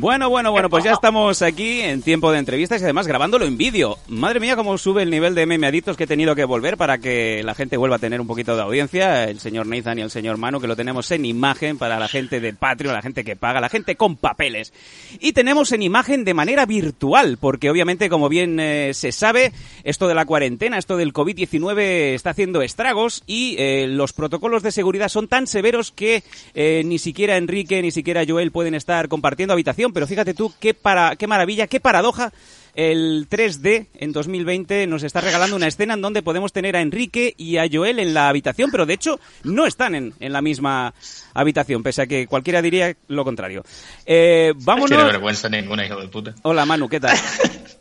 Bueno, bueno, bueno, pues ya estamos aquí en tiempo de entrevistas y además grabándolo en vídeo. Madre mía, cómo sube el nivel de meme adictos que he tenido que volver para que la gente vuelva a tener un poquito de audiencia. El señor Nathan y el señor Manu, que lo tenemos en imagen para la gente de Patreon, la gente que paga, la gente con papeles. Y tenemos en imagen de manera virtual, porque obviamente, como bien eh, se sabe, esto de la cuarentena, esto del COVID-19 está haciendo estragos y eh, los protocolos de seguridad son tan severos que eh, ni siquiera Enrique ni siquiera Joel pueden estar compartiendo habitación pero fíjate tú qué, para, qué maravilla, qué paradoja. El 3D en 2020 nos está regalando una escena en donde podemos tener a Enrique y a Joel en la habitación, pero de hecho no están en, en la misma habitación, pese a que cualquiera diría lo contrario. Eh, vámonos. Tiene vergüenza ninguna, hijo de puta. Hola Manu, ¿qué tal?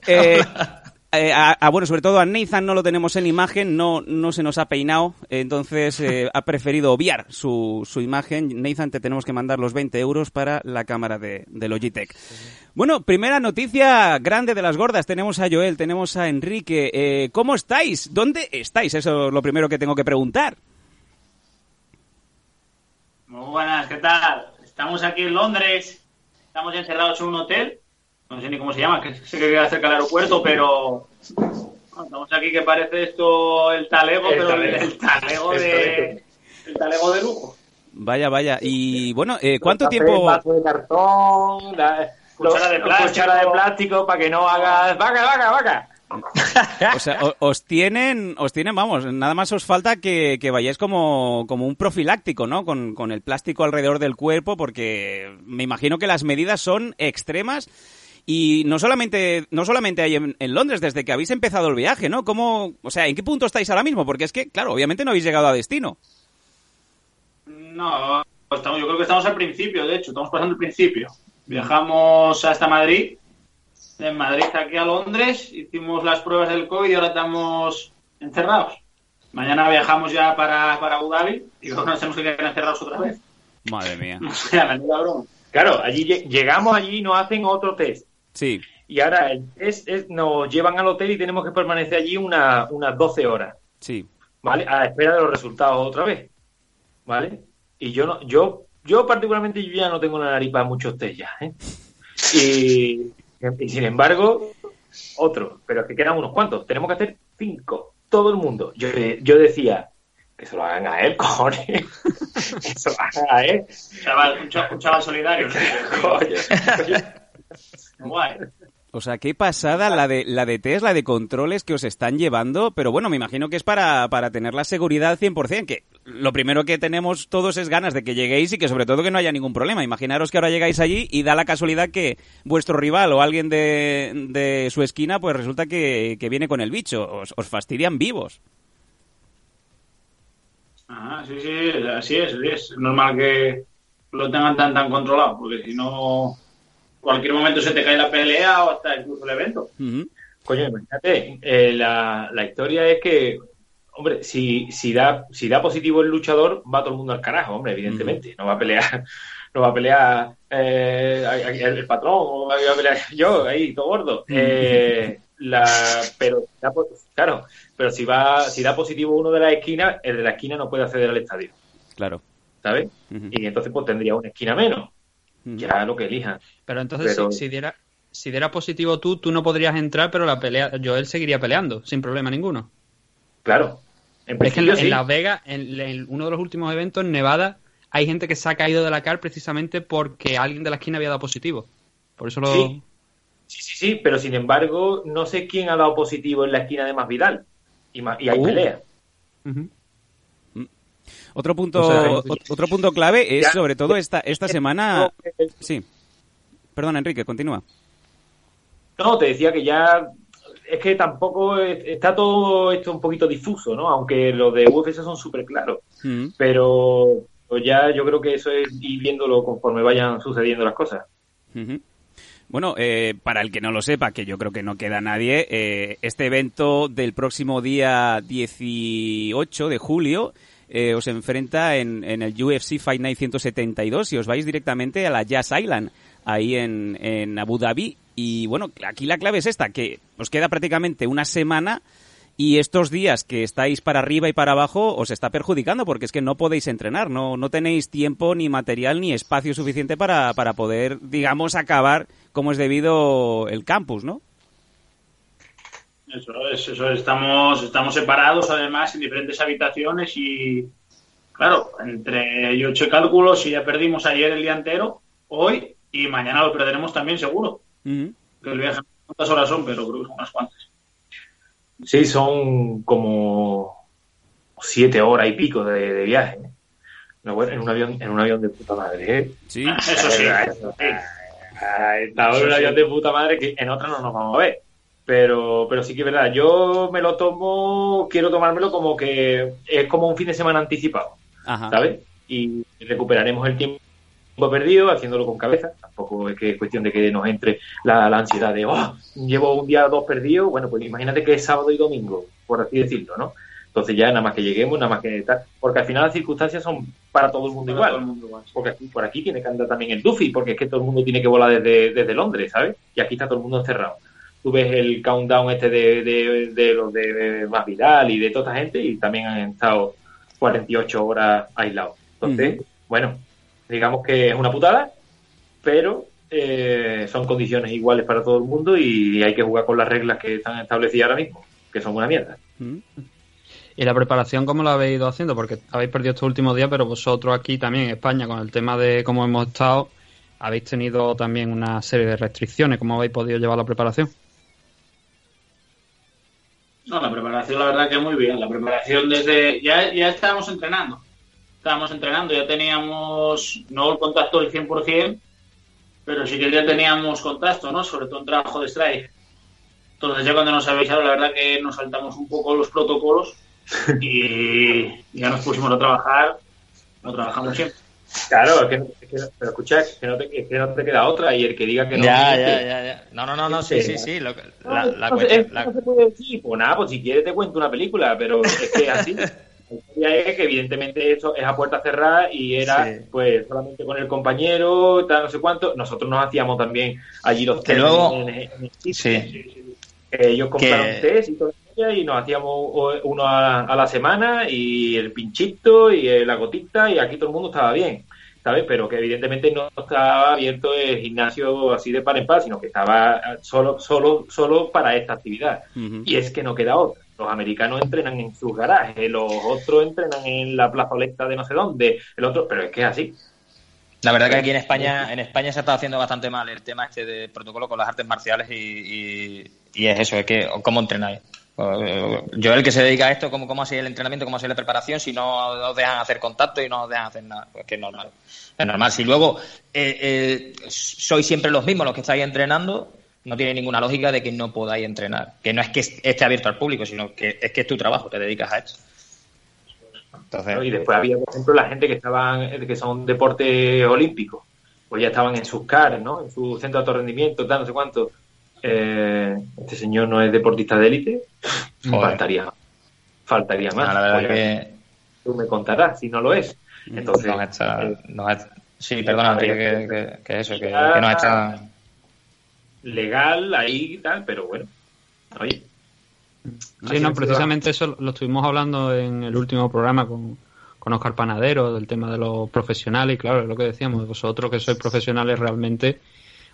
Eh, eh, a, a, bueno, sobre todo a Nathan no lo tenemos en imagen, no, no se nos ha peinado, entonces eh, ha preferido obviar su, su imagen. Nathan, te tenemos que mandar los 20 euros para la cámara de, de Logitech. Bueno, primera noticia grande de las gordas. Tenemos a Joel, tenemos a Enrique. Eh, ¿Cómo estáis? ¿Dónde estáis? Eso es lo primero que tengo que preguntar. Muy buenas, ¿qué tal? Estamos aquí en Londres, estamos encerrados en un hotel no sé ni cómo se llama, que sé que queda cerca del aeropuerto, pero estamos aquí que parece esto el talego, El pero talego. el, el talego de el talego de lujo. Vaya, vaya. Y bueno, eh, ¿cuánto Café, tiempo...? vaso de cartón, la- Cuchara de plástico. cuchara de plástico para que no hagas vaca, vaca, vaca. O sea, os tienen, os tienen, vamos, nada más os falta que, que vayáis como, como un profiláctico, ¿no? Con, con el plástico alrededor del cuerpo, porque me imagino que las medidas son extremas. Y no solamente, no solamente hay en, en Londres, desde que habéis empezado el viaje, ¿no? ¿Cómo, o sea, ¿en qué punto estáis ahora mismo? Porque es que, claro, obviamente no habéis llegado a destino. No, estamos, yo creo que estamos al principio, de hecho, estamos pasando el principio. Viajamos hasta Madrid, de Madrid aquí a Londres, hicimos las pruebas del COVID y ahora estamos encerrados. Mañana viajamos ya para, para Abu Dhabi y creo que nos tenemos que quedar encerrados otra vez. Madre mía. O sea, la broma. Claro, allí lle- llegamos allí y nos hacen otro test. Sí, Y ahora el test es- nos llevan al hotel y tenemos que permanecer allí una- unas 12 horas, sí. ¿vale? A la espera de los resultados otra vez, ¿vale? Y yo no, yo, yo particularmente yo ya no tengo la nariz para muchos test ya, ¿eh? Y, y sin embargo, otro, pero es que quedan unos cuantos. Tenemos que hacer cinco, todo el mundo. Yo, yo decía, que se lo hagan a él, cojones. que se lo hagan a él. Chaval, un, cha- un chaval solidario. ¿no? Coño. Guay. O sea, qué pasada la de, la de test, la de controles que os están llevando, pero bueno, me imagino que es para, para tener la seguridad al 100%, que lo primero que tenemos todos es ganas de que lleguéis y que sobre todo que no haya ningún problema. Imaginaros que ahora llegáis allí y da la casualidad que vuestro rival o alguien de, de su esquina, pues resulta que, que viene con el bicho, os, os fastidian vivos. Ah, sí, sí, así es, así es. Es normal que lo tengan tan tan controlado, porque si no, cualquier momento se te cae la pelea o hasta incluso el evento. Coño, imagínate, eh, la, la historia es que, hombre, si, si, da, si da positivo el luchador, va todo el mundo al carajo, hombre, evidentemente. No va a pelear, no va a pelear eh, el patrón, o va a pelear yo, ahí, todo gordo. Eh, la, pero, claro, pero si va, si da positivo uno de la esquina, el de la esquina no puede acceder al estadio, Claro. ¿sabes? Y entonces pues tendría una esquina menos, Ya lo que elijan. Pero entonces, Pero- Si, si diera si diera positivo tú, tú no podrías entrar, pero la pelea, Joel seguiría peleando, sin problema ninguno. Claro. En Es que en. Las Vegas, en, en uno de los últimos eventos, en Nevada, hay gente que se ha caído de la car precisamente porque alguien de la esquina había dado positivo. Por eso lo... Sí. Sí, sí, sí, pero sin embargo, no sé quién ha dado positivo en la esquina de Masvidal. Y, ma- y hay Uh. pelea. Ujú. Otro punto, O sea, ot- otro punto clave es Ya- sobre todo esta, esta semana... Sí. Perdón, Enrique, continúa. No, te decía que ya es que tampoco es- está todo esto un poquito difuso, ¿no? Aunque los de UFC son súper claros. Mm. Pero pues ya yo creo que eso es ir viéndolo conforme vayan sucediendo las cosas. Bueno, eh, para el que no lo sepa, que yo creo que no queda nadie, eh, este evento del próximo día 18 de julio eh, os enfrenta en, en el UFC Fight Night 172 y os vais directamente a la Jazz Island, ahí en, en Abu Dhabi. Y bueno, aquí la clave es esta, que os queda prácticamente una semana y estos días que estáis para arriba y para abajo os está perjudicando porque es que no podéis entrenar, no, no tenéis tiempo, ni material, ni espacio suficiente para, para poder, digamos, acabar como es debido el campus, ¿no? Eso es, eso es. Estamos, estamos separados además en diferentes habitaciones y, claro, entre yo he hecho cálculos y ya perdimos ayer el día entero, hoy y mañana lo perderemos también seguro. Ujú. Que el viaje, ¿cuántas horas son? Pero creo que son unas cuantas. Sí, son como siete horas y pico de, de viaje. No, bueno, en un avión, en un avión de puta madre, ¿eh? Sí. Eso sí. Ah, Estaba en un avión de puta madre que en otra no nos vamos a ver. Pero, pero sí que es verdad, yo me lo tomo, quiero tomármelo como que es como un fin de semana anticipado, Ajá. ¿sabes? Y recuperaremos el tiempo perdido haciéndolo con cabeza. Tampoco es que es cuestión de que nos entre la, la ansiedad de, oh, llevo un día o dos perdido. Bueno, pues imagínate que es sábado y domingo, por así decirlo, ¿no? Entonces ya nada más que lleguemos, nada más que tal. Porque al final las circunstancias son para todo el mundo igual. todo el mundo igual. Porque aquí, por aquí tiene que andar también el Duffy, porque es que todo el mundo tiene que volar desde, desde Londres, ¿sabes? Y aquí está todo el mundo encerrado. Tú ves el countdown este de, de, de los de Más Vidal y de toda esta gente y también han estado 48 horas aislados. Entonces, bueno, digamos que es una putada, pero eh, son condiciones iguales para todo el mundo y hay que jugar con las reglas que están establecidas ahora mismo, que son una mierda. ¿Y la preparación cómo la habéis ido haciendo? Porque habéis perdido estos últimos días, pero vosotros aquí también en España, con el tema de cómo hemos estado, habéis tenido también una serie de restricciones. ¿Cómo habéis podido llevar la preparación? No, la preparación, la verdad que muy bien. La preparación desde. Ya, ya estábamos entrenando. Estábamos entrenando, ya teníamos. No el contacto del 100%, pero sí que ya teníamos contacto, ¿no? Sobre todo en trabajo de strike. Entonces, ya cuando nos avisaron, la verdad que nos saltamos un poco los protocolos y ya nos pusimos a trabajar. Lo trabajamos siempre. Claro, es que, es que- pero escucha, es que, no te, es que no te queda otra y el que diga que no... ya, ya, ya, ya. No, no, no, no, sí, sí, sí. lo que- la, la no, cuestión- es- la- no se puede decir. Pues nada, pues si quieres te cuento una película, pero es que así. La es que evidentemente eso es a puerta cerrada y era Sí. pues solamente con el compañero, tal, no sé cuánto. Nosotros nos hacíamos también allí los Que test luego- en, en- en sí. Ellos compraron test y todo y nos hacíamos uno a, a la semana y el pinchito y eh, la gotita y aquí todo el mundo estaba bien, ¿sabes? Pero que evidentemente no estaba abierto el gimnasio así de par en par, sino que estaba eh, solo, solo, solo para esta actividad. Y es que no queda otra. Los americanos entrenan en sus garajes, los otros entrenan en la plazoleta de no sé dónde, el otro, pero es que es así. La verdad que aquí en España, en España se está haciendo bastante mal el tema este de protocolo con las artes marciales y, y- y es eso, es que cómo entrenáis. Eh, Yo el que se dedica a esto, cómo, cómo el entrenamiento, cómo hacéis la preparación, si no os dejan hacer contacto y no os dejan hacer nada, pues que es normal. Es normal. Si luego eh, eh, sois siempre los mismos los que estáis entrenando, no tiene ninguna lógica de que no podáis entrenar. Que no es que esté abierto al público, sino que es que es tu trabajo, te dedicas a esto. Entonces, ¿no? Y después había, por ejemplo, la gente que estaban, que son deportes olímpicos, pues ya estaban en sus CAR, ¿no? En su centro de alto rendimiento, tal, no sé cuánto. Eh, este señor no es deportista de élite, Joder. faltaría, faltaría más. no, la verdad que Tú me contarás si no lo es. Entonces, nos echa- eh, nos echa- sí, perdona, Enrique, que, que- que eso, que, que nos echa... legal ahí y tal, pero bueno, oye. Sí, no, precisamente eso lo estuvimos hablando en el último programa con, con Oscar Panadero, del tema de los profesionales, y claro, es lo que decíamos, vosotros que sois profesionales realmente,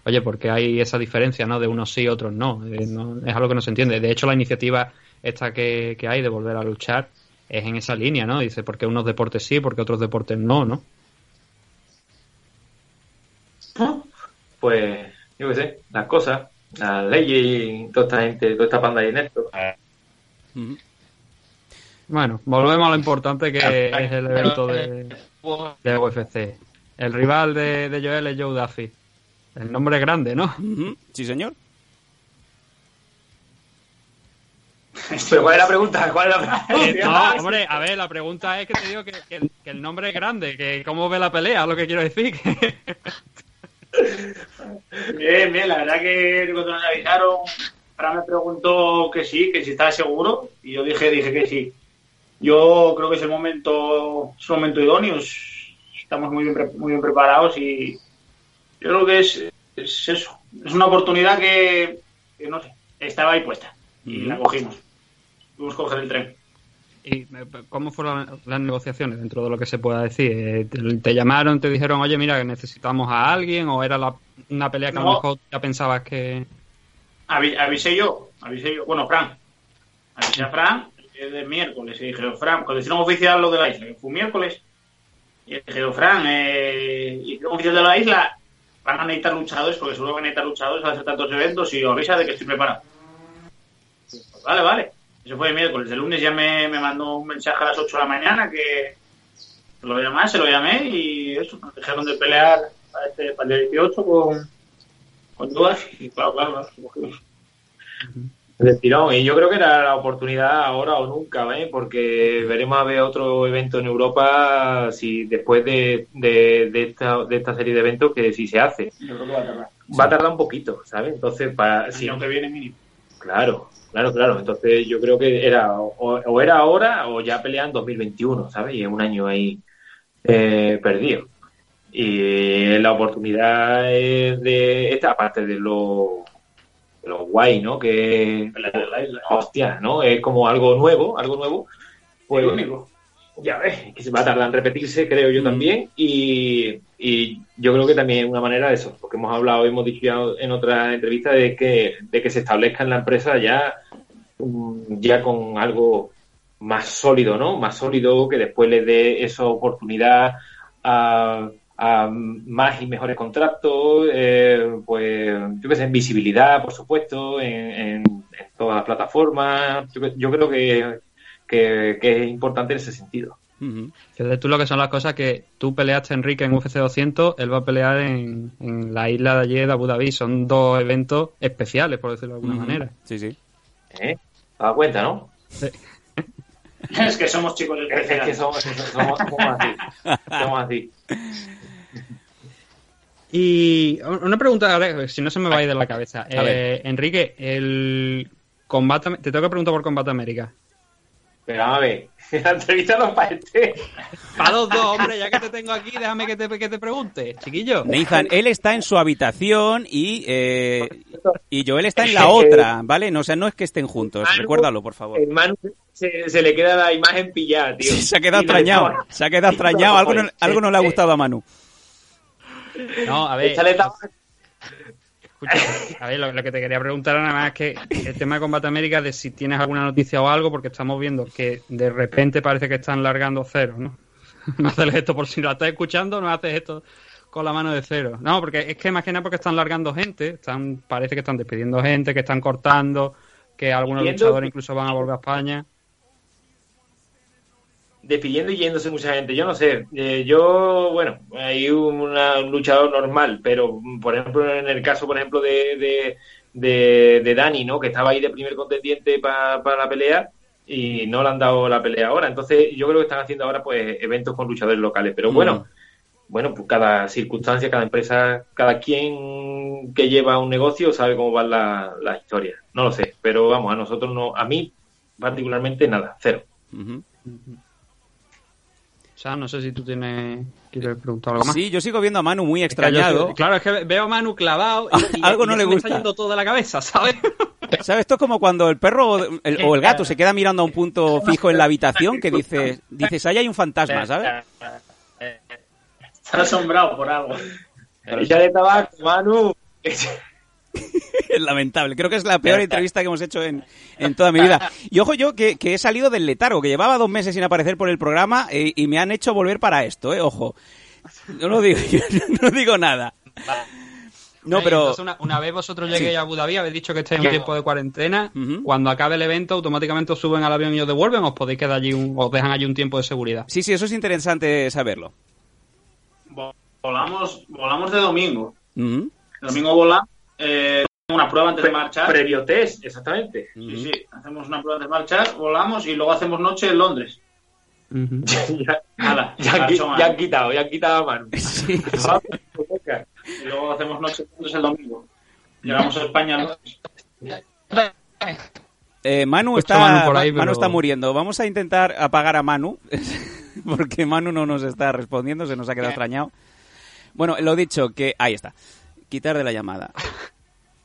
oye, porque hay esa diferencia, ¿no? De unos sí y otros no, Eh, no- es algo que no se entiende. De hecho, la iniciativa esta que, que hay de volver a luchar es en esa línea, ¿no? Dice, porque unos deportes sí, porque otros deportes no, ¿no? Pues, yo qué sé, las cosas, las leyes y toda esta gente, toda esta panda de ineptos. Ujú. Bueno, volvemos a lo importante que es el evento de, de UFC. El rival de, de Joel es Joe Duffy. El nombre es grande, ¿no? Sí, señor. Pero ¿cuál es la pregunta? ¿Cuál es la Eh, pregunta? no, hombre, a ver, la pregunta es que te digo que, que el, que el nombre es grande, que cómo ve la pelea, lo que quiero decir. Bien, bien, la verdad que cuando nos avisaron, Fran me preguntó que sí, que si estaba seguro, y yo dije, dije que sí. Yo creo que es el momento, es el momento idóneo, es- estamos muy bien, muy bien preparados y yo creo que es, es eso, es una oportunidad que, que no sé, estaba ahí puesta y la cogimos. Tuvimos que coger el tren. ¿Y eh, cómo fueron las negociaciones dentro de lo que se pueda decir? Eh, ¿Te, te llamaron, te dijeron, oye, mira, que necesitamos a alguien? ¿O era la- una pelea que a lo mejor ya pensabas que...? Avi- avisé yo, avisé yo, bueno, Fran, avisé a Fran el de miércoles y dije, Fran, cuando hicieron oficial lo de la isla, que fue miércoles, y dije, Fran, eh, hicieron oficial de la isla, van a necesitar luchadores, porque seguro van a necesitar luchadores a hacer tantos eventos y avisa de que estoy preparado. Pues vale, vale. Eso fue el miércoles. El lunes ya me, me mandó un mensaje a las 8 de la mañana que lo llamé, se lo llamé y eso, nos dejaron de pelear para, este, para el día 18 con, con dudas y claro, claro, claro. Del tirón. Y yo creo que era la oportunidad ahora o nunca, ¿eh? porque veremos a ver otro evento en Europa si después de, de, de esta, de esta serie de eventos que si se hace. Yo creo que va a tardar. Va a tardar un poquito, ¿sabes? Entonces, para, si, que viene mínimo. Claro, claro, claro. Entonces yo creo que era o, o era ahora o ya pelean 2021, ¿sabes? Y es un año ahí eh, perdido. Y la oportunidad es de esta, aparte de lo, de lo guay, ¿no? Que hostia, ¿no? Es como algo nuevo, algo nuevo. Pues único. ya ves, que se va a tardar en repetirse, creo yo también. Y, y yo creo que también es una manera de eso, porque hemos hablado, hemos dicho en otra entrevista de que, de que se establezca en la empresa ya, mm, ya con algo más sólido, ¿no? Más sólido que después le dé esa oportunidad a, a más y mejores contratos, eh, pues yo que sé, en visibilidad, por supuesto, en, en- en todas las plataformas. Yo, yo creo que, que, que es importante en ese sentido. Que tú lo que son las cosas que tú peleaste, Enrique, en UFC 200, él va a pelear en, en la isla de allí de Abu Dhabi. Son dos eventos especiales, por decirlo de alguna manera. Sí, sí. ¿Eh? ¿Te das cuenta, no? Es que somos chicos Es, es que especiales. somos, somos- somos así. Somos así. Y una pregunta, ahora, si no se me va a ir de la cabeza. Eh, Enrique, el combate, te tengo que preguntar por Combate América. Pero a ver, la entrevista no para este. Para los dos, hombre, ya que te tengo aquí, déjame que te, que te pregunte, chiquillo. Nathan, él está en su habitación y, eh, y Joel está en la otra, ¿vale? No, o sea, no es que estén juntos, Manu- recuérdalo, por favor. El Manu se, se le queda la imagen pillada, tío. Sí, se ha quedado extrañado, se ha quedado extrañado, algo no, algo no le ha gustado a Manu. No, a ver, Échale tabaco. Escucha, a ver, lo, lo que te quería preguntar nada más es que el tema de Combate América, de si tienes alguna noticia o algo, porque estamos viendo que de repente parece que están largando cero, ¿no? No haces esto por si lo estás escuchando, no haces esto con la mano de cero. No, porque es que nada porque están largando gente, están, parece que están despidiendo gente, que están cortando, que algunos luchadores incluso van a volver a España. Despidiendo y yéndose mucha gente. Yo no sé. eh, yo, bueno, hay una- un luchador normal, pero mm, por ejemplo, en el caso, por ejemplo, de, de, de, de Dani, ¿no? Que estaba ahí de primer contendiente pa- para la pelea y no le han dado la pelea ahora. Entonces, yo creo que están haciendo ahora, pues, eventos con luchadores locales. Pero bueno, bueno, pues cada circunstancia, cada empresa, cada quien que lleva un negocio sabe cómo van las la historias. No lo sé, pero vamos, a nosotros no, a mí particularmente nada, cero. Sea, no sé si tú tienes... ¿Quieres preguntar algo más? Sí, yo sigo viendo a Manu muy Es que yo extrañado. claro, es que veo a Manu clavado y, y- Algo y no ya le se me gusta. está yendo todo de la cabeza, ¿sabes? ¿Sabes? Esto es como cuando el perro o el, o el gato se queda mirando a un punto fijo en la habitación que dice, dices, ahí hay un fantasma, ¿sabes? Está asombrado por algo. Échale tabaco, Manu. Es lamentable. Creo que es la peor entrevista que hemos hecho en, en toda mi vida. Y ojo yo que, que he salido del letargo, que llevaba dos meses sin aparecer por el programa eh, y me han hecho volver para esto, ¿eh? Ojo. No lo digo, yo no digo nada. No, pero... una, vez vosotros lleguéis a Abu Dhabi, habéis dicho que estáis en un tiempo de cuarentena, cuando acabe el evento automáticamente os suben al avión y os devuelven, os podéis quedar allí, un, os dejan allí un tiempo de seguridad. Sí, sí, eso es interesante saberlo. Volamos, volamos de domingo. El domingo volamos, eh, una prueba antes de marchar. Previo test, exactamente. Sí, sí, hacemos una prueba antes de marchar, volamos y luego hacemos noche en Londres. ya, ya, han quitado, ya han quitado a Manu. y luego hacemos noche el domingo. Llegamos a España. Eh, Manu está, Manu, está muriendo. Vamos a intentar apagar a Manu, porque Manu no nos está respondiendo, se nos ha quedado extrañado. Bueno, lo dicho, que ahí está. Quitar de la llamada.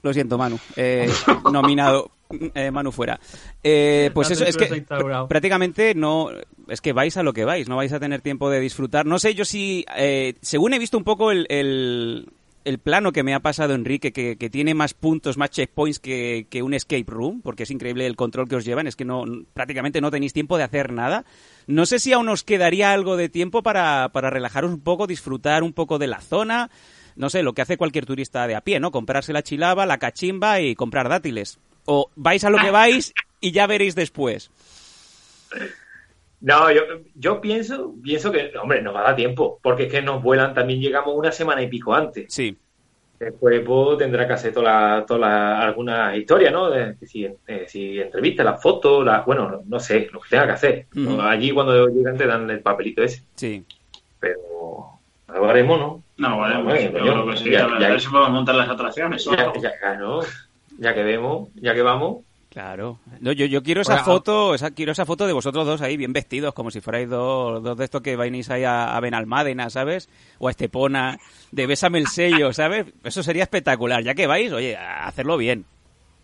Lo siento, Manu. Eh, nominado. Eh, Manu fuera. Eh, pues eso es que prácticamente no. Es que vais a lo que vais, no vais a tener tiempo de disfrutar. No sé yo si. según he visto un poco el, el, plano que me ha pasado Enrique, que, tiene más puntos, más checkpoints que, que, un escape room, porque es increíble el control que os llevan. Es que no prácticamente no tenéis tiempo de hacer nada. No sé si aún os quedaría algo de tiempo para, para relajaros un poco, disfrutar un poco de la zona no sé, lo que hace cualquier turista de a pie, ¿no? Comprarse la chilaba, la cachimba y comprar dátiles. O vais a lo que vais y ya veréis después. No, yo, yo pienso, pienso que, hombre, nos va a dar tiempo, porque es que nos vuelan, también llegamos una semana y pico antes. Sí. Después pues, tendrá que hacer toda, toda alguna historia, ¿no? De, si, si entrevista, las fotos, la, bueno, no sé, lo que tenga que hacer. Allí cuando llegan te dan el papelito ese. Sí. Pero lo haremos, ¿no? No, vale, yo creo que sí. Ya, a ver si podemos montar las atracciones. Ya, ya, ya que vemos, ya que vamos. Claro. No, yo, yo quiero esa foto, esa, quiero esa foto de vosotros dos ahí bien vestidos, como si fuerais dos, dos de estos que vais ahí a, a Benalmádena, ¿sabes? O a Estepona, de Bésame el sello, ¿sabes? Eso sería espectacular. Ya que vais, oye, a hacerlo bien.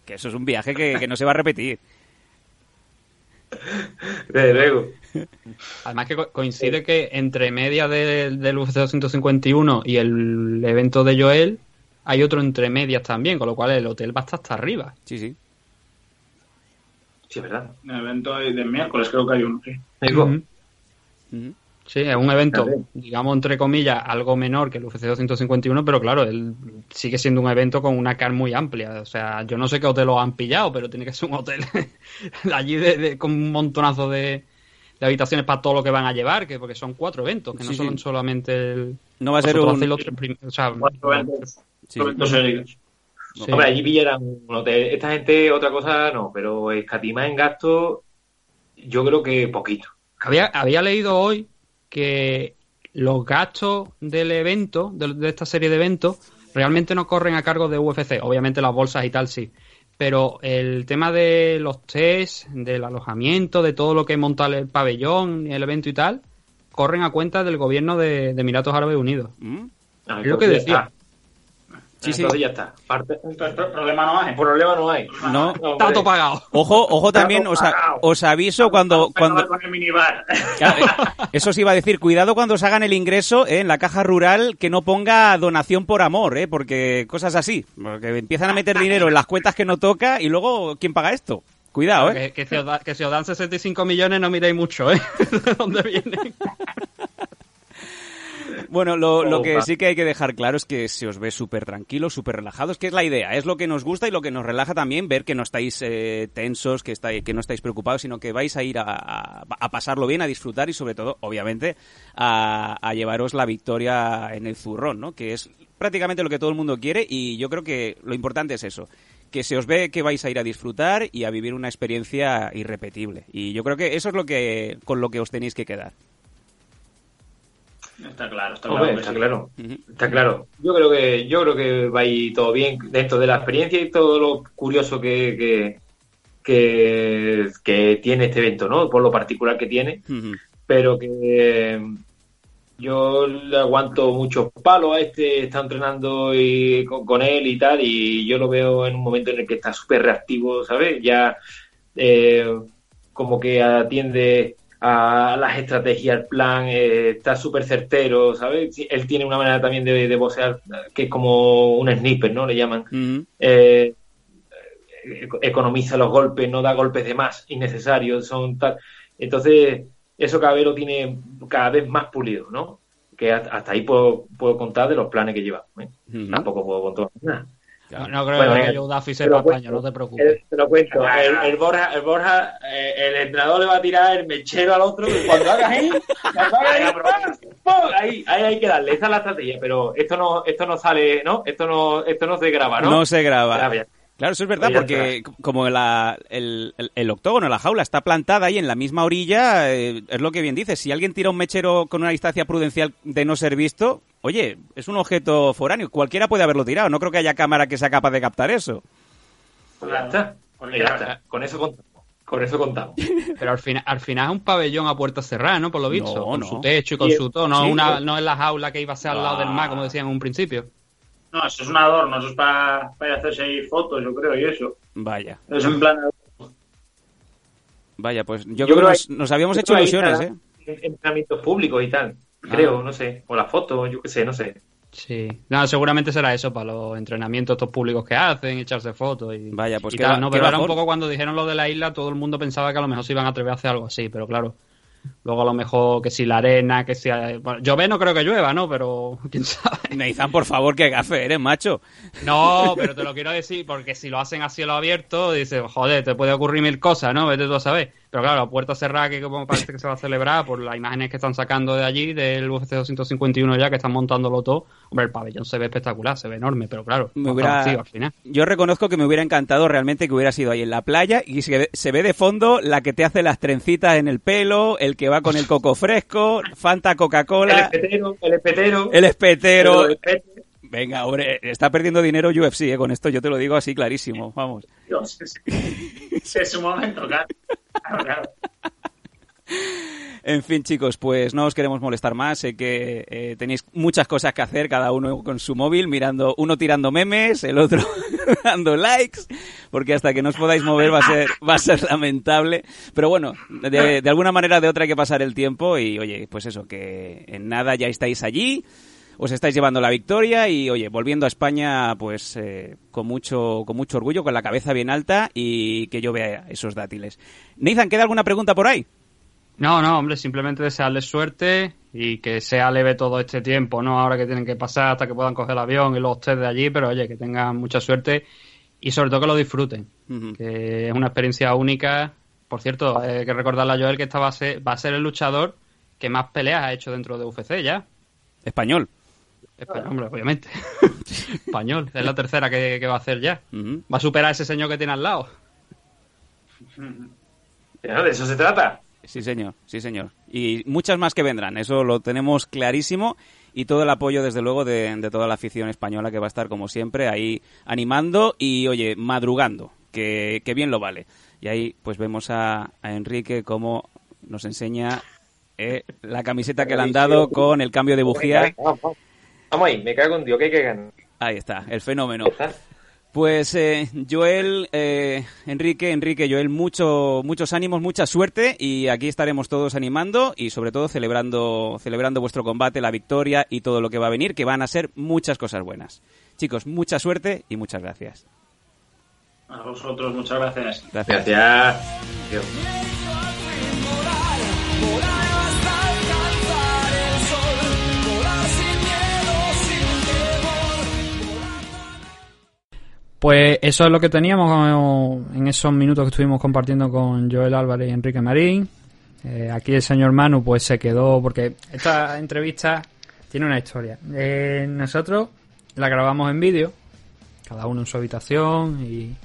Que eso es un viaje que, que no se va a repetir. Desde luego. Además que coincide que entre media del UFC 251 y el evento de Joel hay otro entre medias también, con lo cual el hotel va hasta hasta arriba. Sí, sí. Sí, es verdad. El evento de miércoles creo que hay uno, sí. Sí, es un evento, digamos, entre comillas, algo menor que el UFC 251, pero claro, él sigue siendo un evento con una car muy amplia. O sea, yo no sé qué hotel lo han pillado, pero tiene que ser un hotel allí con un montonazo de, habitaciones para todo lo que van a llevar, que porque son cuatro eventos, que no son solamente el... No va a ser un... o sea, cuatro eventos. Hombre, allí pillaran un hotel. Esta gente, otra cosa no, pero escatima en gasto, yo creo que poquito. Había, había leído hoy que los gastos del evento, de, esta serie de eventos, realmente no corren a cargo de UFC. Obviamente las bolsas y tal sí. Pero el tema de los test, del alojamiento, de todo lo que monta el pabellón, el evento y tal, corren a cuenta del gobierno de, Emiratos Árabes Unidos. Mm. es lo que decía. Sí, sí. ya está. problema no hay. Problema no hay. No. Está todo pagado. Ojo, ojo también, os, os, aviso cuando... cuando... Con el minibar. eso sí iba a decir, cuidado cuando os hagan el ingreso eh, en la caja rural que no ponga donación por amor, ¿eh? porque cosas así. Porque empiezan a meter dinero en las cuentas que no toca y luego, ¿quién paga esto? Cuidado, ¿eh? Que, si, os que si os dan 65 millones no miréis mucho, ¿eh? ¿De dónde vienen? Bueno, lo, que sí que hay que dejar claro es que se os ve súper tranquilos, súper relajados, que es la idea. Es lo que nos gusta y lo que nos relaja también ver que no estáis eh, tensos, que, estáis, que no estáis preocupados, sino que vais a ir a, pasarlo bien, a disfrutar y sobre todo, obviamente, a, llevaros la victoria en el zurrón, ¿no? Que es prácticamente lo que todo el mundo quiere y yo creo que lo importante es eso que se os ve que vais a ir a disfrutar y a vivir una experiencia irrepetible. Y yo creo que eso es lo que con lo que os tenéis que quedar. Está claro, está claro. está, claro está claro. Yo creo que yo creo que va a ir todo bien dentro de la experiencia y todo lo curioso que, que, que, tiene este evento, ¿no? Por lo particular que tiene. Pero que yo le aguanto muchos palos a este, está entrenando y, con, él y tal, y yo lo veo en un momento en el que está súper reactivo, ¿sabes? Ya eh, como que atiende a las estrategias, el plan, eh, está súper certero, ¿sabes? Él tiene una manera también de, de vocear que es como un sniper, ¿no? Le llaman. Eh, economiza los golpes, no da golpes de más innecesarios, son tal. Entonces, eso cada vez lo tiene cada vez más pulido, ¿no? que hasta ahí puedo, puedo contar de los planes que lleva. ¿eh? Tampoco puedo contar nada. No, creo que yo Duffy sepa España, no te preocupes. Te lo cuento. El, el Borja, el, Borja eh, el entrenador le va a tirar el mechero al otro y cuando hagas ahí, ahí, ahí hay que darle. Esa es la estrategia, pero esto no, esto no sale, ¿no? Esto no, esto no se graba, ¿no? No se graba. Claro, eso es verdad, porque como la, el, el, octógono, la jaula, está plantada ahí en la misma orilla, eh, es lo que bien dices. Si alguien tira un mechero con una distancia prudencial de no ser visto, oye, es un objeto foráneo. Cualquiera puede haberlo tirado. No creo que haya cámara que sea capaz de captar eso. Pues ya está. Con, eso contamos. Con eso contamos. Pero al final, al final es un pabellón a puerta cerrada, ¿no? Por lo visto. con su techo y con su todo. No, una, no es la jaula que iba a ser al lado del mar, como decían en un principio. No, eso es un adorno, eso es para, para hacerse ahí fotos, yo creo, y eso. Vaya. Es un plan. Vaya, pues yo, creo, que nos, habíamos hecho ilusiones, ¿eh? Entrenamientos públicos y tal, creo, ah. no sé. O la foto, yo qué sé, no sé. Sí, no, seguramente será eso para los entrenamientos estos públicos que hacen, echarse fotos y. Vaya, pues y tal, no, pero era un poco cuando dijeron lo de la isla, todo el mundo pensaba que a lo mejor se iban a atrever a hacer algo así, pero claro, Luego a lo mejor que si la arena, que si... Bueno, llover no creo que llueva, ¿no? Pero quién sabe. Neizan, por favor, que gafe eres, macho. No, pero te lo quiero decir porque si lo hacen a cielo abierto, dices, joder, te puede ocurrir mil cosas, ¿no? Vete tú a saber. Pero claro, la puerta cerrada que como parece que se va a celebrar por las imágenes que están sacando de allí, del UFC 251 ya, que están montándolo todo, hombre, el pabellón se ve espectacular, se ve enorme, pero claro, me hubiera... al final. Yo reconozco que me hubiera encantado realmente que hubiera sido ahí en la playa y se, se ve de fondo la que te hace las trencitas en el pelo, el que va con el coco fresco, Fanta Coca-Cola... El espetero, el espetero... El espetero... Venga, hombre, está perdiendo dinero UFC, ¿eh? con esto yo te lo digo así clarísimo, vamos. Dios, es, un momento, claro. En fin, chicos, pues no os queremos molestar más. Sé que eh, tenéis muchas cosas que hacer, cada uno con su móvil, mirando, uno tirando memes, el otro dando likes, porque hasta que no os podáis mover va a ser, va a ser lamentable. Pero bueno, de, de alguna manera o de otra hay que pasar el tiempo y, oye, pues eso, que en nada ya estáis allí os estáis llevando la victoria y, oye, volviendo a España, pues eh, con, mucho, con mucho orgullo, con la cabeza bien alta y que yo vea esos dátiles. Nathan, ¿queda alguna pregunta por ahí? No, no, hombre, simplemente desearles suerte y que sea leve todo este tiempo, ¿no? Ahora que tienen que pasar hasta que puedan coger el avión y los ustedes de allí, pero oye, que tengan mucha suerte y sobre todo que lo disfruten, que es una experiencia única. Por cierto, hay que recordarle a Joel que esta va a ser, va a ser el luchador que más peleas ha hecho dentro de UFC ya. Español. Español, hombre, obviamente. Español, es la tercera que, va a hacer ya. Va a superar a ese señor que tiene al lado. ¿De eso se trata? Sí, señor, sí, señor. Y muchas más que vendrán, eso lo tenemos clarísimo. Y todo el apoyo, desde luego, de, toda la afición española que va a estar, como siempre, ahí animando y, oye, madrugando, que, bien lo vale. Y ahí, pues vemos a, Enrique como nos enseña eh, la camiseta que le han dado con el cambio de bujía. Vamos ahí, me cago en Dios, que hay que ganar. Ahí está, el fenómeno. Pues eh, Joel, eh, Enrique, Enrique, Joel, mucho, muchos ánimos, mucha suerte y aquí estaremos todos animando y sobre todo celebrando, celebrando vuestro combate, la victoria y todo lo que va a venir, que van a ser muchas cosas buenas. Chicos, mucha suerte y muchas gracias. A vosotros, muchas gracias. Gracias. gracias. Pues eso es lo que teníamos en esos minutos que estuvimos compartiendo con Joel Álvarez y Enrique Marín. Eh, aquí el señor Manu pues se quedó porque esta entrevista tiene una historia. Eh, nosotros la grabamos en vídeo, cada uno en su habitación y,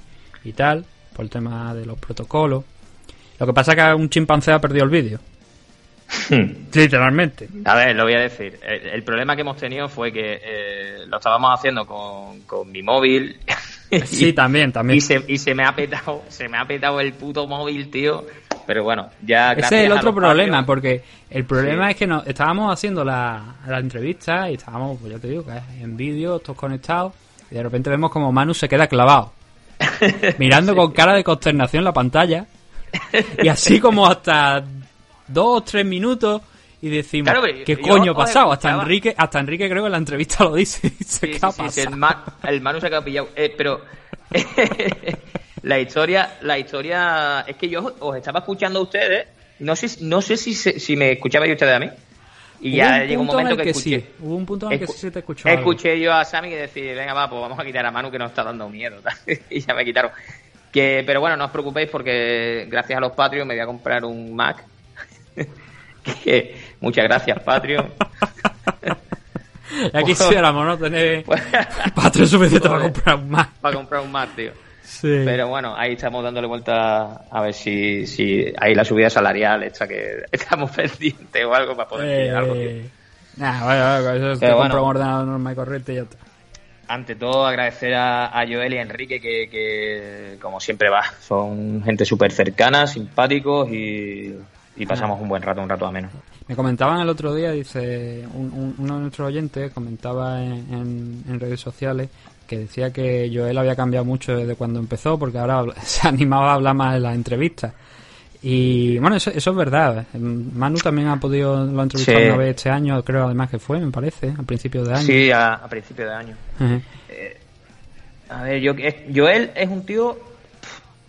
y tal, por el tema de los protocolos. Lo que pasa es que un chimpancé ha perdido el vídeo. Literalmente. A ver, lo voy a decir. El, problema que hemos tenido fue que eh, lo estábamos haciendo con, con mi móvil Sí, también, también. Y se, y se me ha petado, se me ha petado el puto móvil, tío. Pero bueno, ya Ese es el otro problema, porque el problema es que no, estábamos haciendo la, la entrevista y estábamos, pues ya te digo, que en vídeo, todos conectados, y de repente vemos como Manu se queda clavado, mirando con cara de consternación la pantalla, y así como hasta dos o tres minutos y decimos, ¿qué coño ha pasado? Hasta Enrique, hasta Enrique creo que en la entrevista lo dice. sí, sí, el, el, Manu se ha pillado. Eh, pero la historia, la historia es que yo os estaba escuchando a ustedes. No sé, no sé si, si me escuchabais ustedes a mí. Y ya llegó un momento que, escuché. Sí. Hubo un punto en el que sí se te escuchó. Escuché yo a Sammy decir, venga, va, pues vamos a quitar a Manu que nos está dando miedo. y ya me quitaron. Que, pero bueno, no os preocupéis porque gracias a los Patreon me voy a comprar un Mac. Que, muchas gracias, Patreon. ya quisiéramos, ¿no? Tener Patreon suficiente para comprar un Mac. Para comprar un Mac, tío. Sí. Pero bueno, ahí estamos dándole vuelta a ver si, si hay la subida salarial esta que estamos pendientes o algo para poder eh, algo. Nah, vaya, vaya, eso es que bueno, un ordenador normal y corriente y ya está. Ante todo, agradecer a, a Joel y a Enrique que, que, como siempre va, son gente súper cercana, simpáticos y, y pasamos un buen rato, un rato ameno. Me comentaban el otro día, dice, un, un, uno de nuestros oyentes comentaba en, en, en redes sociales que decía que Joel había cambiado mucho desde cuando empezó, porque ahora se animaba a hablar más en las entrevistas. Y bueno, eso, eso es verdad. Manu también ha podido, lo ha entrevistado sí. una vez este año, creo además que fue, me parece, a principio de año. Sí, a, a principio de año. Uh -huh. eh, a ver, yo, Joel es un tío,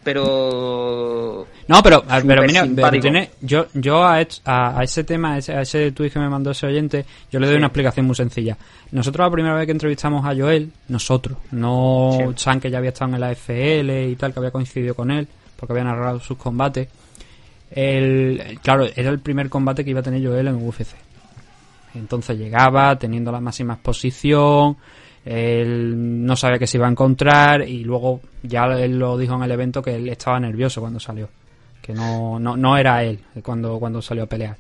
pero... No, pero, pero mira, pero tiene, yo, yo a, a, a, ese tema, a ese, a ese tweet que me mandó ese oyente, yo le doy sí. una explicación muy sencilla. Nosotros la primera vez que entrevistamos a Joel, nosotros, no sí. Chan que ya había estado en la FL y tal, que había coincidido con él, porque había narrado sus combates. El, claro, era el primer combate que iba a tener Joel en UFC. Entonces llegaba teniendo la máxima exposición, él no sabía que se iba a encontrar y luego ya él lo dijo en el evento que él estaba nervioso cuando salió, que no, no, no era él cuando, cuando salió a pelear.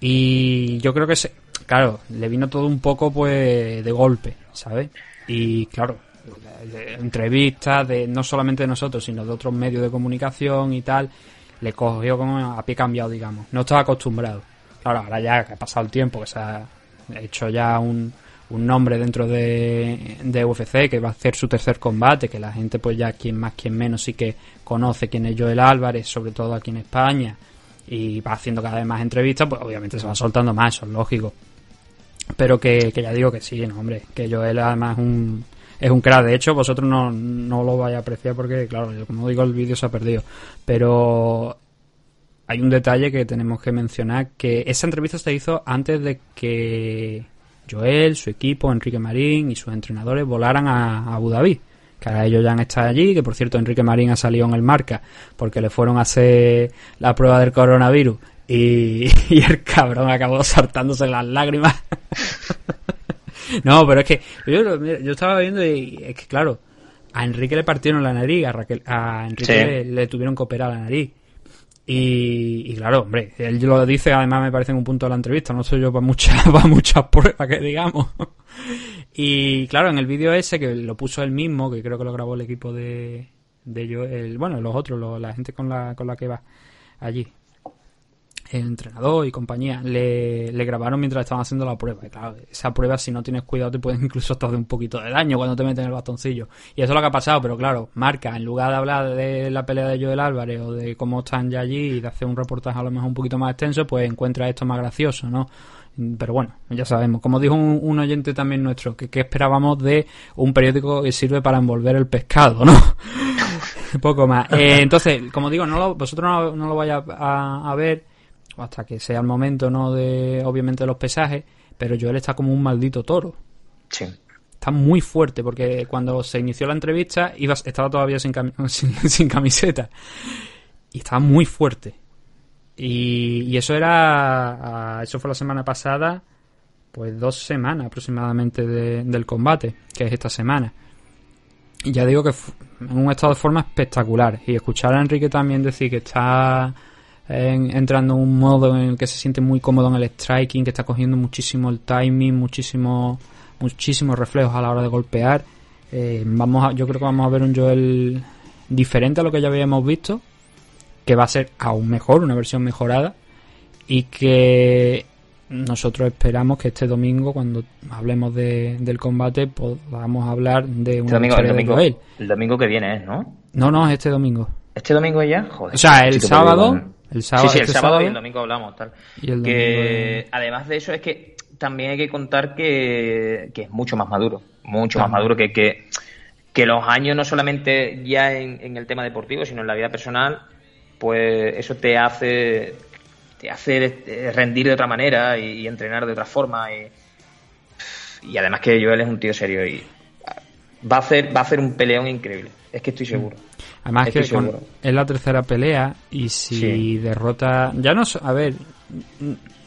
Y yo creo que, se, claro, le vino todo un poco pues de golpe, ¿sabes? Y claro, entrevistas de no solamente de nosotros, sino de otros medios de comunicación y tal, le cogió como a pie cambiado, digamos. No estaba acostumbrado. Claro, ahora ya que ha pasado el tiempo, que se ha hecho ya un, un nombre dentro de, de UFC, que va a hacer su tercer combate, que la gente pues ya quien más, quien menos sí que conoce quién es Joel Álvarez, sobre todo aquí en España, y va haciendo cada vez más entrevistas, pues obviamente se va soltando más, eso es lógico. Pero que, ya digo que sí, no, hombre, que Joel además es un, es un crack. De hecho, vosotros no, no lo vais a apreciar porque, claro, como digo, el vídeo se ha perdido. Pero hay un detalle que tenemos que mencionar, que esa entrevista se hizo antes de que Joel, su equipo, Enrique Marín y sus entrenadores volaran a, a Abu Dhabi. Que ahora ellos ya han estado allí, que por cierto Enrique Marín ha salido en el marca porque le fueron a hacer la prueba del coronavirus y, y el cabrón acabó saltándose las lágrimas. no, pero es que yo, yo, estaba viendo y es que claro, a Enrique le partieron la nariz, a, Raquel, a Enrique sí. le, le, tuvieron que operar la nariz. Y, y, claro, hombre, él lo dice, además me parece en un punto de la entrevista, no soy yo para muchas, para muchas pruebas que digamos. y claro, en el vídeo ese que lo puso él mismo, que creo que lo grabó el equipo de, de yo, el, bueno, los otros, la gente con la, con la que va allí, entrenador y compañía, le, grabaron mientras estaban haciendo la prueba. Y claro, esa prueba, si no tienes cuidado, te pueden incluso hasta de un poquito de daño cuando te meten el bastoncillo. Y eso es lo que ha pasado, pero claro, marca, en lugar de hablar de la pelea de Joel Álvarez o de cómo están ya allí y de hacer un reportaje a lo mejor un poquito más extenso, pues encuentra esto más gracioso, ¿no? Pero bueno, ya sabemos. Como dijo un, un oyente también nuestro, que, que esperábamos de un periódico que sirve para envolver el pescado, ¿no? Poco más. Eh, entonces, como digo, no lo, vosotros no, lo vayáis a, a ver hasta que sea el momento, ¿no? De, obviamente, los pesajes, pero Joel está como un maldito toro. Sí. Está muy fuerte, porque cuando se inició la entrevista iba, estaba todavía sin, cami sin, sin, camiseta. Y estaba muy fuerte. Y, y eso era. Eso fue la semana pasada, pues dos semanas aproximadamente de, del combate, que es esta semana. Y ya digo que en un estado de forma espectacular. Y escuchar a Enrique también decir que está en, entrando en un modo en el que se siente muy cómodo en el striking, que está cogiendo muchísimo el timing, muchísimo, muchísimos reflejos a la hora de golpear. Eh, vamos a, yo creo que vamos a ver un Joel diferente a lo que ya habíamos visto, que va a ser aún mejor, una versión mejorada, y que nosotros esperamos que este domingo, cuando hablemos de, del combate, podamos hablar de este domingo, el domingo, de Joel. El domingo que viene. ¿no? No, no, es este domingo. ¿Este domingo ya? Joder. O sea, el sábado... El sábado, sí, sí, el este sábado, sábado, y el domingo hablamos. Tal. Y el que, además de eso, es que también hay que contar que, que es mucho más maduro. Mucho también. más maduro que, que, que, los años, no solamente ya en, en, el tema deportivo, sino en la vida personal, pues eso te hace. te hace rendir de otra manera y, entrenar de otra forma. Y, y además que Joel es un tío serio y va a hacer, va a hacer un peleón increíble. Es que estoy seguro. Además que es la tercera pelea y si derrota... Ya no... A ver,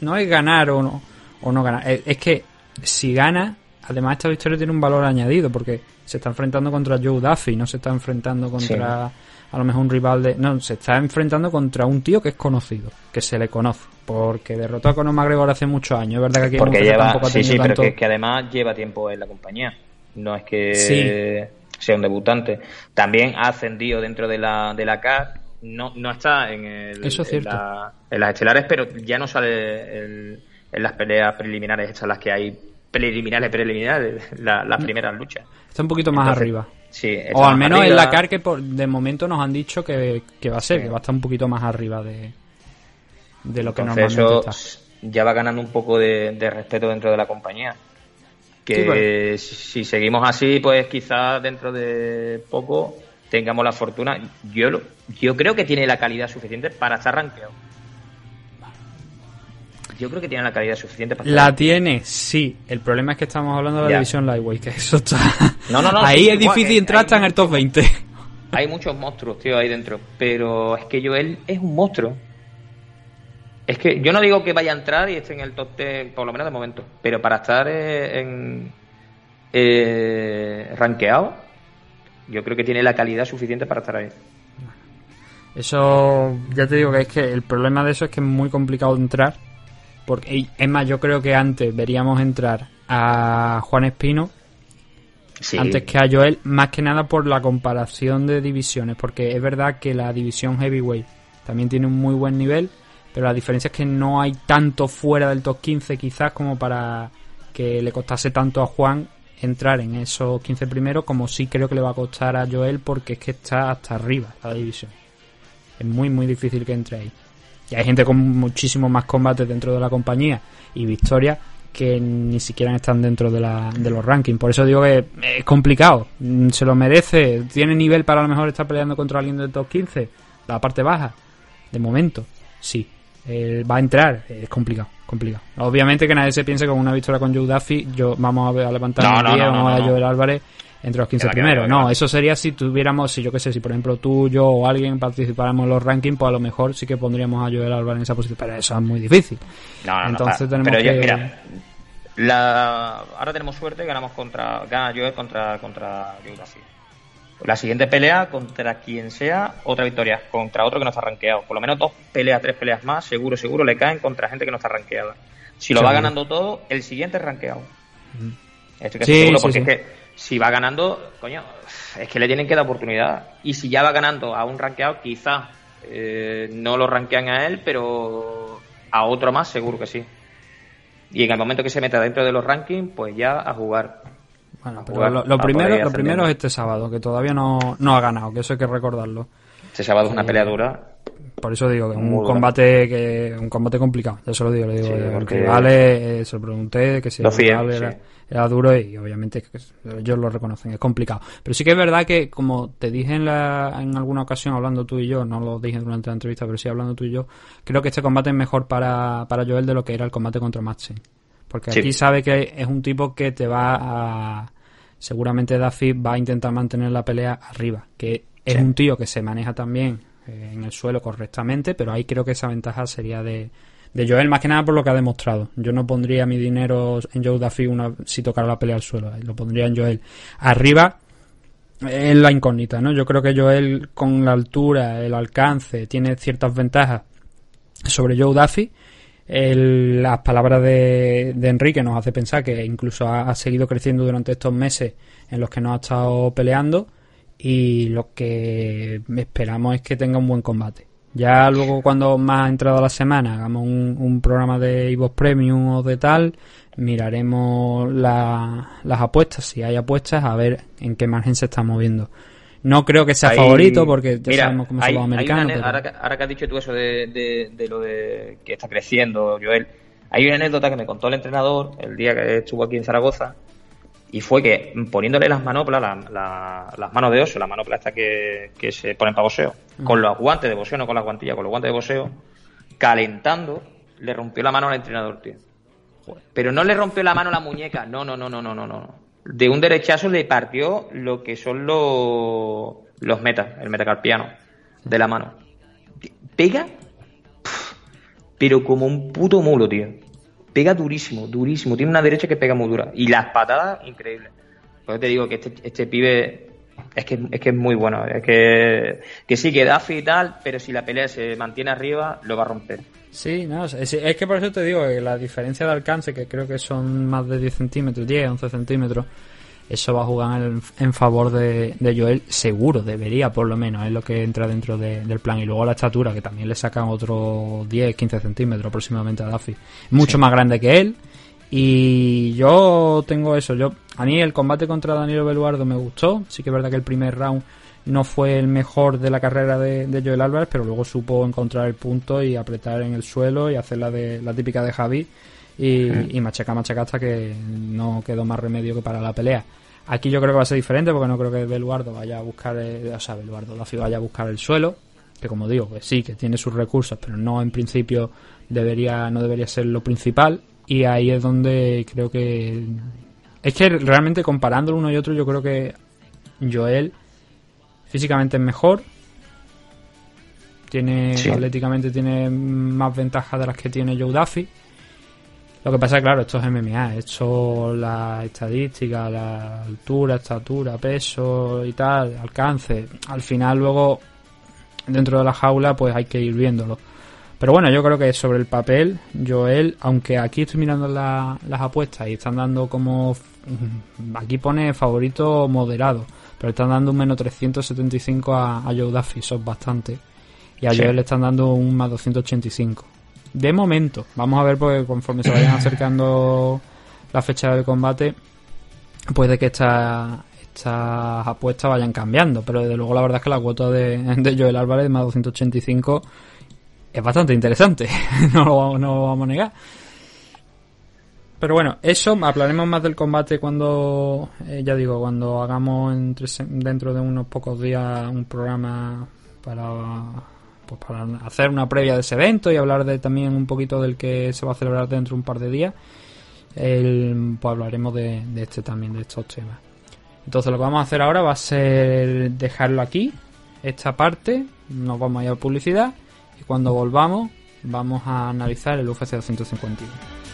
no es ganar o no, o no ganar. Es, que si gana, además esta victoria tiene un valor añadido porque se está enfrentando contra Joe Duffy, no se está enfrentando contra a lo mejor un rival de... No, se está enfrentando contra un tío que es conocido, que se le conoce, porque derrotó a Conor McGregor hace muchos años, es verdad que aquí porque lleva, sí, sí, pero que, además lleva tiempo en la compañía, no es que sea un debutante. También ha ascendido dentro de la, de la CAR, no, no está en, el, Eso es cierto. En, las estelares, pero ya no sale en las peleas preliminares, estas las que hay preliminares, preliminares, las primeras luchas. Está un poquito más arriba. o al menos en la CAR que de momento nos han dicho que, va a ser, que va a estar un poquito más arriba de, de lo que normalmente está. Ya va ganando un poco de, respeto dentro de la compañía. Que si seguimos así, pues quizás dentro de poco tengamos la fortuna. Yo, yo creo que tiene la calidad suficiente para estar rankeado. Yo creo que tiene la calidad suficiente para La tiene, sí. El problema es que estamos hablando de la división Lightweight, que eso está... No, no, no. ahí es difícil entrar hasta en el top 20. Hay muchos monstruos, tío, ahí dentro. Pero es que Joel es un monstruo. Es que yo no digo que vaya a entrar y esté en el top 10, por lo menos de momento. Pero para estar eh, en... Eh, rankeado, yo creo que tiene la calidad suficiente para estar ahí. Eso, ya te digo que es que el problema de eso es que es muy complicado entrar porque, es más, yo creo que antes veríamos entrar a Juan Espino antes que a Joel, más que nada por la comparación de divisiones, porque es verdad que la división heavyweight también tiene un muy buen nivel, pero la diferencia es que no hay tanto fuera del top 15 quizás como para que le costase tanto a Juan entrar en esos 15 primeros como sí creo que le va a costar a Joel porque es que está hasta arriba la división. Es muy muy difícil que entre ahí. Y hay gente con muchísimos más combates dentro de la compañía y victorias que ni siquiera están dentro de, la, de los rankings. Por eso digo que es complicado. Mm, se lo merece. Tiene nivel para a lo mejor estar peleando contra alguien del top 15. La parte baja. De momento, sí. Va a entrar. Es complicado. complicado. Obviamente que nadie se piense con una victoria con Joe Duffy. Yo, vamos a, levantar el vamos a Joel Álvarez entre los 15 primeros. No, eso sería si tuviéramos, si yo qué sé, si por ejemplo tú, yo o alguien participáramos en los rankings, pues a lo mejor sí que pondríamos a Joel Álvarez en esa posición, pero eso es muy difícil. No, no, Entonces tenemos pero que... mira, la... ahora tenemos suerte, ganamos contra, gana Joel contra, contra Joel La siguiente pelea contra quien sea, otra victoria, contra otro que no está rankeado. Por lo menos dos peleas, tres peleas más, seguro, seguro le caen contra gente que no está rankeada. Si lo va ganando todo, el siguiente es rankeado. Estoy casi seguro porque es que si va ganando, coño, es que le tienen que dar oportunidad. Y si ya va ganando a un rankeado, quizás eh, no lo rankean a él, pero a otro más seguro que sí. Y en el momento que se meta dentro de los rankings, pues ya a jugar. Bueno, pero lo, primero, lo primero es este sábado, que todavía no, no ha ganado, que eso hay que recordarlo. Este sábado es una pelea dura. Por eso digo que un combate que un combate complicado ya se lo digo le digo porque... vale eh, se lo pregunté que si era, duro y obviamente ellos lo reconocen es complicado. Pero sí que es verdad que como te dije en, la, en alguna ocasión hablando tú y yo no lo dije durante la entrevista pero sí hablando tú y yo creo que este combate es mejor para, para Joel de lo que era el combate contra Maxen porque aquí sabe que es un tipo que te va a seguramente Duffy va a intentar mantener la pelea arriba que es un tío que se maneja también eh, en el suelo correctamente, pero ahí creo que esa ventaja sería de, de Joel, más que nada por lo que ha demostrado. Yo no pondría mi dinero en Joe Duffy una, si tocara la pelea al suelo, eh, lo pondría en Joel. Arriba es la incógnita, ¿no? Yo creo que Joel con la altura, el alcance, tiene ciertas ventajas sobre Joe Duffy. Las palabras de, de, Enrique nos hace pensar que incluso ha, seguido creciendo durante estos meses en los que no ha estado peleando y lo que esperamos es que tenga un buen combate. Ya luego cuando más ha entrado la semana hagamos un, programa de Evox Premium o de tal, miraremos las apuestas, si hay apuestas, a ver en qué margen se está moviendo. No creo que sea favorito porque ya sabemos cómo son los americanos. ahora, que, has dicho tú eso de, de, lo de que está creciendo, Joel, hay una anécdota que me contó el entrenador el día que estuvo aquí en Zaragoza, y fue que poniéndole las manoplas, las manos de oso, la manopla esta que, se ponen para boxeo, con los guantes de boxeo, no con las guantillas, con los guantes de boxeo, calentando, le rompió la mano al entrenador, tío. Pero no le rompió la mano a la muñeca, no, no, no, no, no, no, no. De un derechazo le partió lo que son los, los metas, el metacarpiano, de la mano. Pega, pero como un puto mulo, tío. Pega durísimo, durísimo. Tiene una derecha que pega muy dura. Y las patadas, increíbles. Pues te digo que este, este pibe es que, es que es muy bueno. Es que, que sí, que da y tal, pero si la pelea se mantiene arriba, lo va a romper. Sí, no, es, es que por eso te digo que la diferencia de alcance, que creo que son más de 10 centímetros, 10, 11 centímetros, eso va a jugar en, favor de, Joel, seguro, debería por lo menos, es lo que entra dentro del plan. Y luego la estatura, que también le sacan otros 10, 15 centímetros aproximadamente a Duffy. Mucho más grande que él. Y yo tengo eso, yo a mí el combate contra Danilo Beluardo me gustó, sí que es verdad que el primer round no fue el mejor de la carrera de, Joel Álvarez, pero luego supo encontrar el punto y apretar en el suelo y hacer la, de, la típica de Javi y, y machaca, machaca hasta que no quedó más remedio que para la pelea. Aquí yo creo que va a ser diferente porque no creo que Beluardo vaya a buscar, o sea, Beluardo Lafi vaya a buscar el suelo, que como digo, sí, que tiene sus recursos, pero no en principio debería, no debería ser lo principal. Y ahí es donde creo que es que realmente comparando uno y otro, yo creo que Joel físicamente es mejor. Tiene, atléticamente tiene más ventajas de las que tiene Joe Duffy. Lo que pasa claro, esto es MMA, esto la estadística, la altura, estatura, peso y tal, alcance. Al final luego dentro de la jaula pues hay que ir viéndolo. Pero bueno, yo creo que sobre el papel, Joel, aunque aquí estoy mirando las apuestas y están dando como... Aquí pone favorito moderado pero están dando un menos 375 a, a Joe Duffy, eso es bastante. Y a Joel le están dando un más 285. De momento, vamos a ver porque conforme se vayan acercando la fecha del combate, puede que estas estas apuestas vayan cambiando, pero desde luego la verdad es que la cuota de, de Joel Álvarez más 285 es bastante interesante, no lo, no lo vamos a negar. Pero bueno, eso, hablaremos más del combate cuando, eh, ya digo, cuando hagamos dentro de unos pocos días un programa para, pues para hacer una previa de ese evento y hablar de también un poquito del que se va a celebrar dentro de un par de días. El, pues hablaremos de, de este también, de estos temas. Entonces lo que vamos a hacer ahora va a ser dejarlo aquí, esta parte, nos vamos a ir a publicidad y cuando volvamos vamos a analizar el UFC 251. you